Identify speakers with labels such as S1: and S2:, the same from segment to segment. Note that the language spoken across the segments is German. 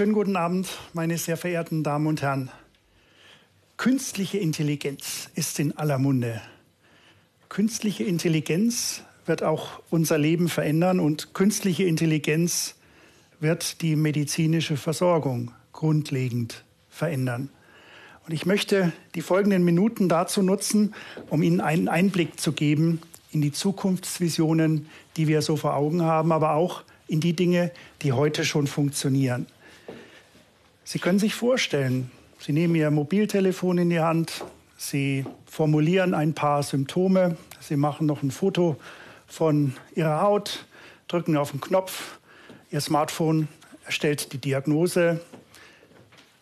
S1: Schönen guten Abend, meine sehr verehrten Damen und Herren. Künstliche Intelligenz ist in aller Munde. Künstliche Intelligenz wird auch unser Leben verändern und künstliche Intelligenz wird die medizinische Versorgung grundlegend verändern. Und ich möchte die folgenden Minuten dazu nutzen, um Ihnen einen Einblick zu geben in die Zukunftsvisionen, die wir so vor Augen haben, aber auch in die Dinge, die heute schon funktionieren. Sie können sich vorstellen, Sie nehmen Ihr Mobiltelefon in die Hand, Sie formulieren ein paar Symptome, Sie machen noch ein Foto von Ihrer Haut, drücken auf den Knopf, Ihr Smartphone erstellt die Diagnose,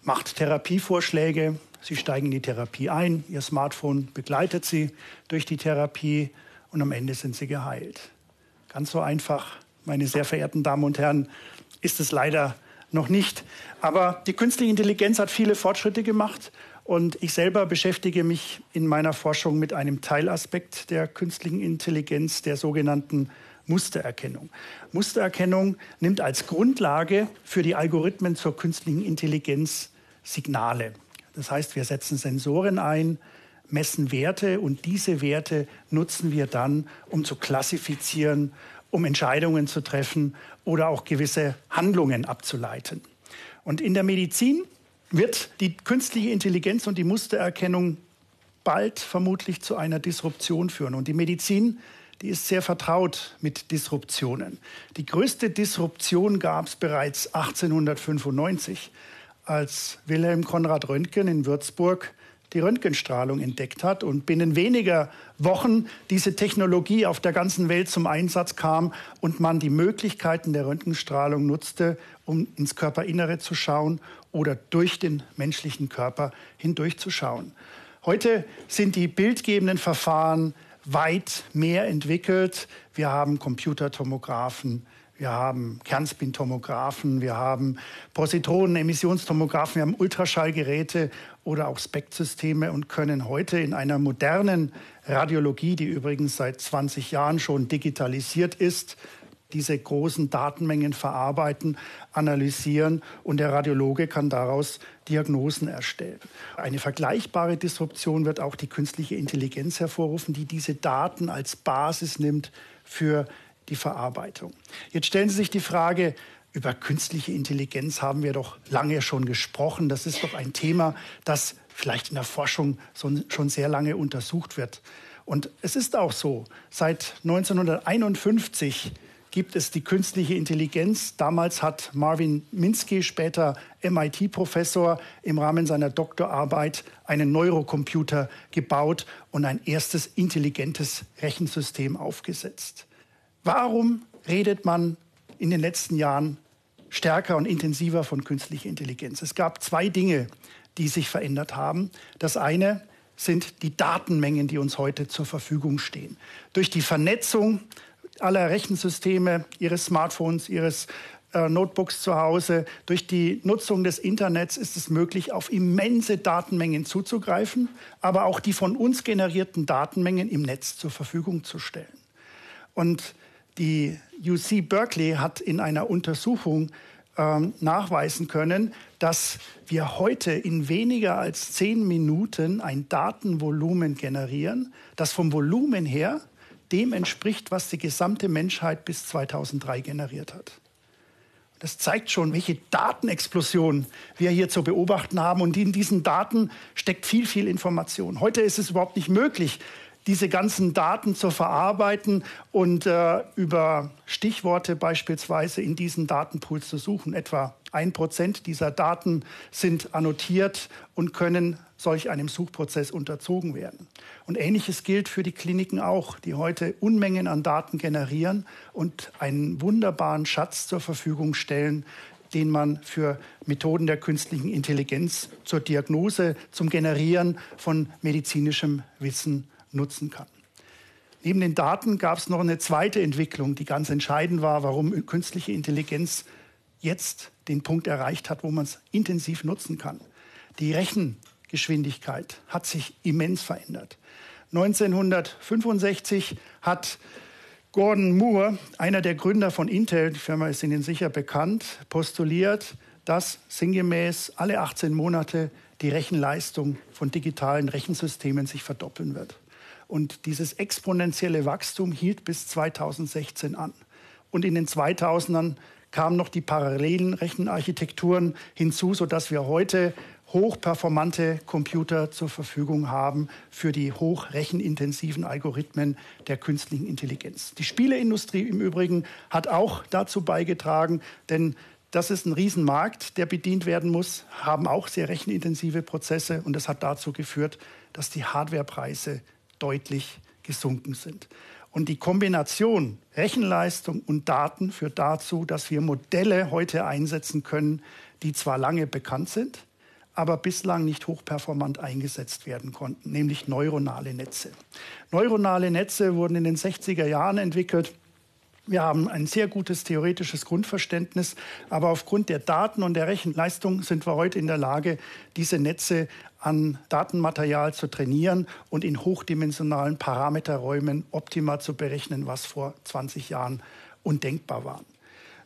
S1: macht Therapievorschläge, Sie steigen in die Therapie ein, Ihr Smartphone begleitet Sie durch die Therapie und am Ende sind Sie geheilt. Ganz so einfach, meine sehr verehrten Damen und Herren, ist es leider noch nicht. Aber die künstliche Intelligenz hat viele Fortschritte gemacht und ich selber beschäftige mich in meiner Forschung mit einem Teilaspekt der künstlichen Intelligenz, der sogenannten Mustererkennung. Mustererkennung nimmt als Grundlage für die Algorithmen zur künstlichen Intelligenz Signale. Das heißt, wir setzen Sensoren ein, messen Werte und diese Werte nutzen wir dann, um zu klassifizieren, um Entscheidungen zu treffen oder auch gewisse Handlungen abzuleiten. Und in der Medizin wird die künstliche Intelligenz und die Mustererkennung bald vermutlich zu einer Disruption führen. Und die Medizin, die ist sehr vertraut mit Disruptionen. Die größte Disruption gab es bereits 1895, als Wilhelm Konrad Röntgen in Würzburg die Röntgenstrahlung entdeckt hat und binnen weniger Wochen diese Technologie auf der ganzen Welt zum Einsatz kam und man die Möglichkeiten der Röntgenstrahlung nutzte, um ins Körperinnere zu schauen oder durch den menschlichen Körper hindurchzuschauen. Heute sind die bildgebenden Verfahren weit mehr entwickelt. Wir haben Computertomographen, wir haben Kernspintomographen, wir haben Positronen, Emissionstomographen, wir haben Ultraschallgeräte oder auch SPECT-Systeme und können heute in einer modernen Radiologie, die übrigens seit 20 Jahren schon digitalisiert ist, diese großen Datenmengen verarbeiten, analysieren und der Radiologe kann daraus Diagnosen erstellen. Eine vergleichbare Disruption wird auch die künstliche Intelligenz hervorrufen, die diese Daten als Basis nimmt für die Verarbeitung. Jetzt stellen Sie sich die Frage, über künstliche Intelligenz haben wir doch lange schon gesprochen. Das ist doch ein Thema, das vielleicht in der Forschung schon sehr lange untersucht wird. Und es ist auch so, seit 1951 gibt es die künstliche Intelligenz. Damals hat Marvin Minsky, später MIT-Professor, im Rahmen seiner Doktorarbeit einen Neurocomputer gebaut und ein erstes intelligentes Rechensystem aufgesetzt. Warum redet man in den letzten Jahren stärker und intensiver von künstlicher Intelligenz? Es gab zwei Dinge, die sich verändert haben. Das eine sind die Datenmengen, die uns heute zur Verfügung stehen. Durch die Vernetzung aller Rechensysteme, Ihres Smartphones, Ihres äh, Notebooks zu Hause, durch die Nutzung des Internets ist es möglich, auf immense Datenmengen zuzugreifen, aber auch die von uns generierten Datenmengen im Netz zur Verfügung zu stellen. Und die UC Berkeley hat in einer Untersuchung ähm, nachweisen können, dass wir heute in weniger als zehn Minuten ein Datenvolumen generieren, das vom Volumen her dem entspricht, was die gesamte Menschheit bis 2003 generiert hat. Das zeigt schon, welche Datenexplosion wir hier zu beobachten haben. Und in diesen Daten steckt viel, viel Information. Heute ist es überhaupt nicht möglich, diese ganzen Daten zu verarbeiten und äh, über Stichworte beispielsweise in diesen Datenpools zu suchen. Etwa ein Prozent dieser Daten sind annotiert und können solch einem Suchprozess unterzogen werden. Und Ähnliches gilt für die Kliniken auch, die heute Unmengen an Daten generieren und einen wunderbaren Schatz zur Verfügung stellen, den man für Methoden der künstlichen Intelligenz zur Diagnose, zum Generieren von medizinischem Wissen nutzen kann. Neben den Daten gab es noch eine zweite Entwicklung, die ganz entscheidend war, warum künstliche Intelligenz jetzt den Punkt erreicht hat, wo man es intensiv nutzen kann. Die Rechengeschwindigkeit hat sich immens verändert. 1965 hat Gordon Moore, einer der Gründer von Intel, die Firma ist Ihnen sicher bekannt, postuliert, dass sinngemäß alle 18 Monate die Rechenleistung von digitalen Rechensystemen sich verdoppeln wird. Und dieses exponentielle Wachstum hielt bis 2016 an. Und in den 2000ern kamen noch die parallelen Rechenarchitekturen hinzu, sodass wir heute hochperformante Computer zur Verfügung haben für die hochrechenintensiven Algorithmen der künstlichen Intelligenz. Die Spieleindustrie im Übrigen hat auch dazu beigetragen, denn das ist ein Riesenmarkt, der bedient werden muss, haben auch sehr rechenintensive Prozesse und das hat dazu geführt, dass die Hardwarepreise deutlich gesunken sind. Und die Kombination Rechenleistung und Daten führt dazu, dass wir Modelle heute einsetzen können, die zwar lange bekannt sind, aber bislang nicht hochperformant eingesetzt werden konnten, nämlich neuronale Netze. Neuronale Netze wurden in den 60er Jahren entwickelt. Wir haben ein sehr gutes theoretisches Grundverständnis, aber aufgrund der Daten und der Rechenleistung sind wir heute in der Lage, diese Netze an Datenmaterial zu trainieren und in hochdimensionalen Parameterräumen optimal zu berechnen, was vor 20 Jahren undenkbar war.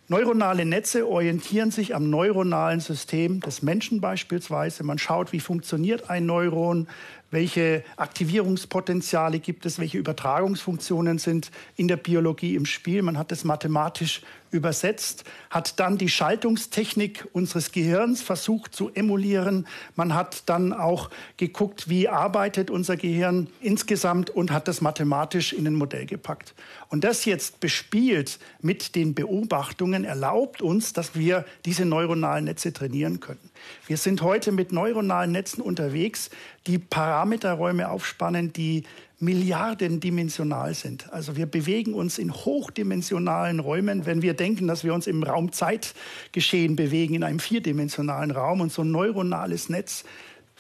S1: Neuronale Netze orientieren sich am neuronalen System des Menschen beispielsweise. Man schaut, wie funktioniert ein Neuron, welche Aktivierungspotenziale gibt es, welche Übertragungsfunktionen sind in der Biologie im Spiel. Man hat es mathematisch übersetzt, hat dann die Schaltungstechnik unseres Gehirns versucht zu emulieren. Man hat dann auch geguckt, wie arbeitet unser Gehirn insgesamt und hat das mathematisch in ein Modell gepackt. Und das jetzt bespielt mit den Beobachtungen erlaubt uns, dass wir diese neuronalen Netze trainieren können. Wir sind heute mit neuronalen Netzen unterwegs, die Parameterräume aufspannen, die milliardendimensional sind. Also wir bewegen uns in hochdimensionalen Räumen, wenn wir denken, dass wir uns im Raum-Zeit-Geschehen bewegen, in einem vierdimensionalen Raum. Und so ein neuronales Netz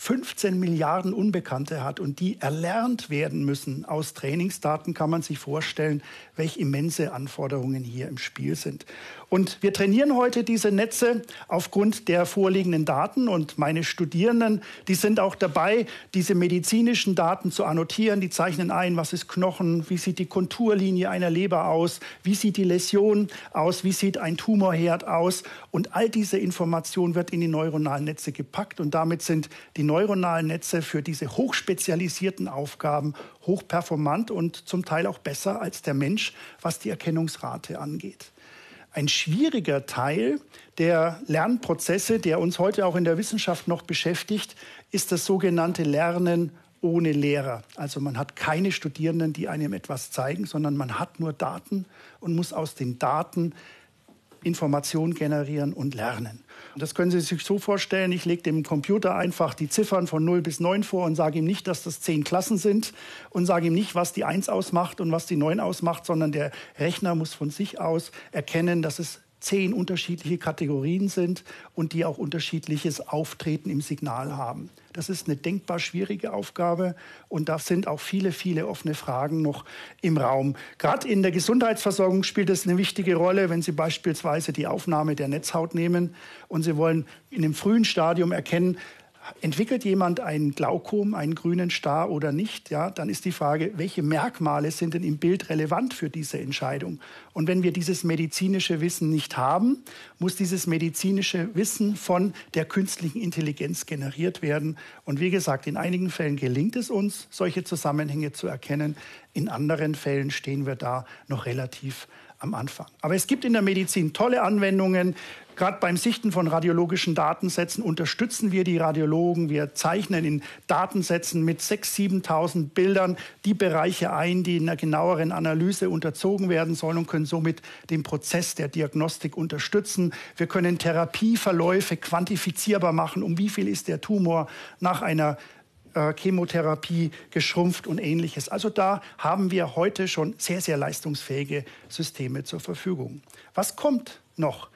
S1: 15 Milliarden Unbekannte hat und die erlernt werden müssen aus Trainingsdaten, kann man sich vorstellen, welche immense Anforderungen hier im Spiel sind. Und wir trainieren heute diese Netze aufgrund der vorliegenden Daten und meine Studierenden, die sind auch dabei, diese medizinischen Daten zu annotieren. Die zeichnen ein, was ist Knochen, wie sieht die Konturlinie einer Leber aus, wie sieht die Läsion aus, wie sieht ein Tumorherd aus. Und all diese Information wird in die neuronalen Netze gepackt und damit sind die neuronalen Netze für diese hochspezialisierten Aufgaben hochperformant und zum Teil auch besser als der Mensch, was die Erkennungsrate angeht. Ein schwieriger Teil der Lernprozesse, der uns heute auch in der Wissenschaft noch beschäftigt, ist das sogenannte Lernen ohne Lehrer. Also man hat keine Studierenden, die einem etwas zeigen, sondern man hat nur Daten und muss aus den Daten Informationen generieren und lernen. Das können Sie sich so vorstellen, ich lege dem Computer einfach die Ziffern von 0 bis 9 vor und sage ihm nicht, dass das zehn Klassen sind und sage ihm nicht, was die 1 ausmacht und was die 9 ausmacht, sondern der Rechner muss von sich aus erkennen, dass es zehn unterschiedliche Kategorien sind und die auch unterschiedliches Auftreten im Signal haben. Das ist eine denkbar schwierige Aufgabe und da sind auch viele, viele offene Fragen noch im Raum. Gerade in der Gesundheitsversorgung spielt es eine wichtige Rolle, wenn Sie beispielsweise die Aufnahme der Netzhaut nehmen und Sie wollen in einem frühen Stadium erkennen, Entwickelt jemand einen Glaukom, einen grünen Star oder nicht, ja, dann ist die Frage, welche Merkmale sind denn im Bild relevant für diese Entscheidung? Und wenn wir dieses medizinische Wissen nicht haben, muss dieses medizinische Wissen von der künstlichen Intelligenz generiert werden. Und wie gesagt, in einigen Fällen gelingt es uns, solche Zusammenhänge zu erkennen. In anderen Fällen stehen wir da noch relativ am Anfang. Aber es gibt in der Medizin tolle Anwendungen. Gerade beim Sichten von radiologischen Datensätzen unterstützen wir die Radiologen. Wir zeichnen in Datensätzen mit 6.000, 7.000 Bildern die Bereiche ein, die in einer genaueren Analyse unterzogen werden sollen und können somit den Prozess der Diagnostik unterstützen. Wir können Therapieverläufe quantifizierbar machen. Um wie viel ist der Tumor nach einer äh, Chemotherapie geschrumpft und ähnliches. Also da haben wir heute schon sehr, sehr leistungsfähige Systeme zur Verfügung. Was kommt noch?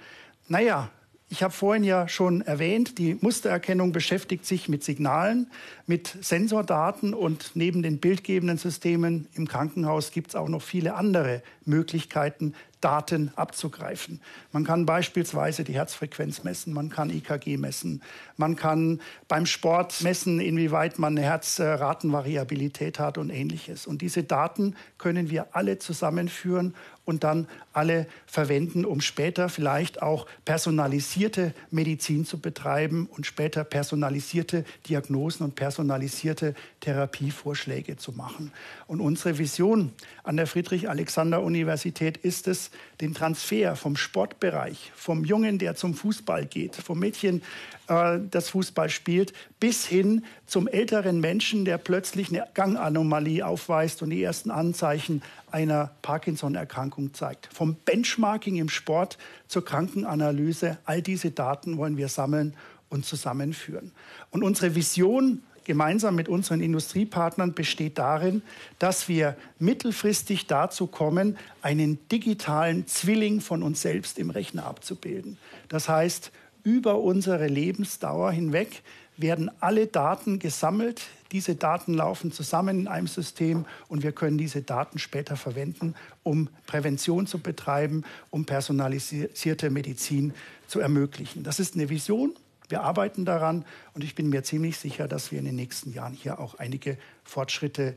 S1: Naja, ich habe vorhin ja schon erwähnt, die Mustererkennung beschäftigt sich mit Signalen, mit Sensordaten und neben den bildgebenden Systemen im Krankenhaus gibt es auch noch viele andere Möglichkeiten, Daten abzugreifen. Man kann beispielsweise die Herzfrequenz messen, man kann EKG messen, man kann beim Sport messen, inwieweit man eine Herzratenvariabilität hat und ähnliches. Und diese Daten können wir alle zusammenführen und dann alle verwenden, um später vielleicht auch personalisierte Medizin zu betreiben und später personalisierte Diagnosen und personalisierte Therapievorschläge zu machen. Und unsere Vision an der Friedrich-Alexander-Universität ist es, den Transfer vom Sportbereich, vom Jungen, der zum Fußball geht, vom Mädchen, äh, das Fußball spielt, bis hin zum älteren Menschen, der plötzlich eine Ganganomalie aufweist und die ersten Anzeichen einer Parkinson-Erkrankung zeigt. Vom Benchmarking im Sport zur Krankenanalyse, all diese Daten wollen wir sammeln und zusammenführen. Und unsere Vision gemeinsam mit unseren Industriepartnern besteht darin, dass wir mittelfristig dazu kommen, einen digitalen Zwilling von uns selbst im Rechner abzubilden. Das heißt, über unsere Lebensdauer hinweg werden alle Daten gesammelt. Diese Daten laufen zusammen in einem System und wir können diese Daten später verwenden, um Prävention zu betreiben, um personalisierte Medizin zu ermöglichen. Das ist eine Vision. Wir arbeiten daran und ich bin mir ziemlich sicher, dass wir in den nächsten Jahren hier auch einige Fortschritte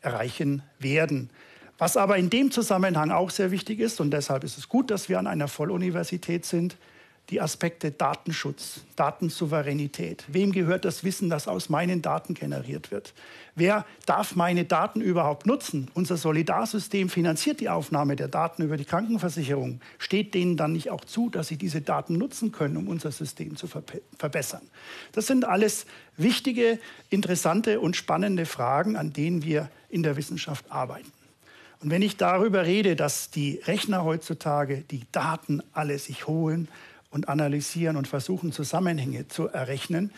S1: erreichen werden. Was aber in dem Zusammenhang auch sehr wichtig ist, und deshalb ist es gut, dass wir an einer Volluniversität sind, die Aspekte Datenschutz, Datensouveränität. Wem gehört das Wissen, das aus meinen Daten generiert wird? Wer darf meine Daten überhaupt nutzen? Unser Solidarsystem finanziert die Aufnahme der Daten über die Krankenversicherung. Steht denen dann nicht auch zu, dass sie diese Daten nutzen können, um unser System zu verbessern? Das sind alles wichtige, interessante und spannende Fragen, an denen wir in der Wissenschaft arbeiten. Und wenn ich darüber rede, dass die Rechner heutzutage die Daten alle sich holen, und analysieren und versuchen, Zusammenhänge zu errechnen,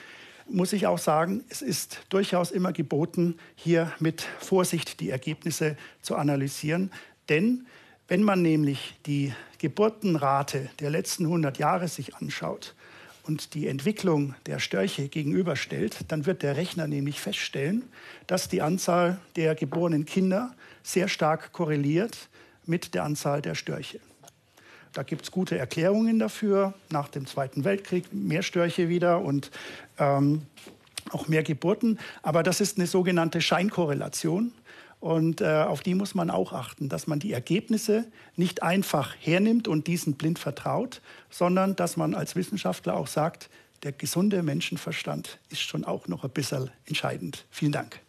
S1: muss ich auch sagen, es ist durchaus immer geboten, hier mit Vorsicht die Ergebnisse zu analysieren. Denn wenn man nämlich die Geburtenrate der letzten 100 Jahre sich anschaut und die Entwicklung der Störche gegenüberstellt, dann wird der Rechner nämlich feststellen, dass die Anzahl der geborenen Kinder sehr stark korreliert mit der Anzahl der Störche. Da gibt es gute Erklärungen dafür. Nach dem Zweiten Weltkrieg mehr Störche wieder und ähm, auch mehr Geburten. Aber das ist eine sogenannte Scheinkorrelation. Und äh, auf die muss man auch achten, dass man die Ergebnisse nicht einfach hernimmt und diesen blind vertraut, sondern dass man als Wissenschaftler auch sagt, der gesunde Menschenverstand ist schon auch noch ein bisschen entscheidend. Vielen Dank.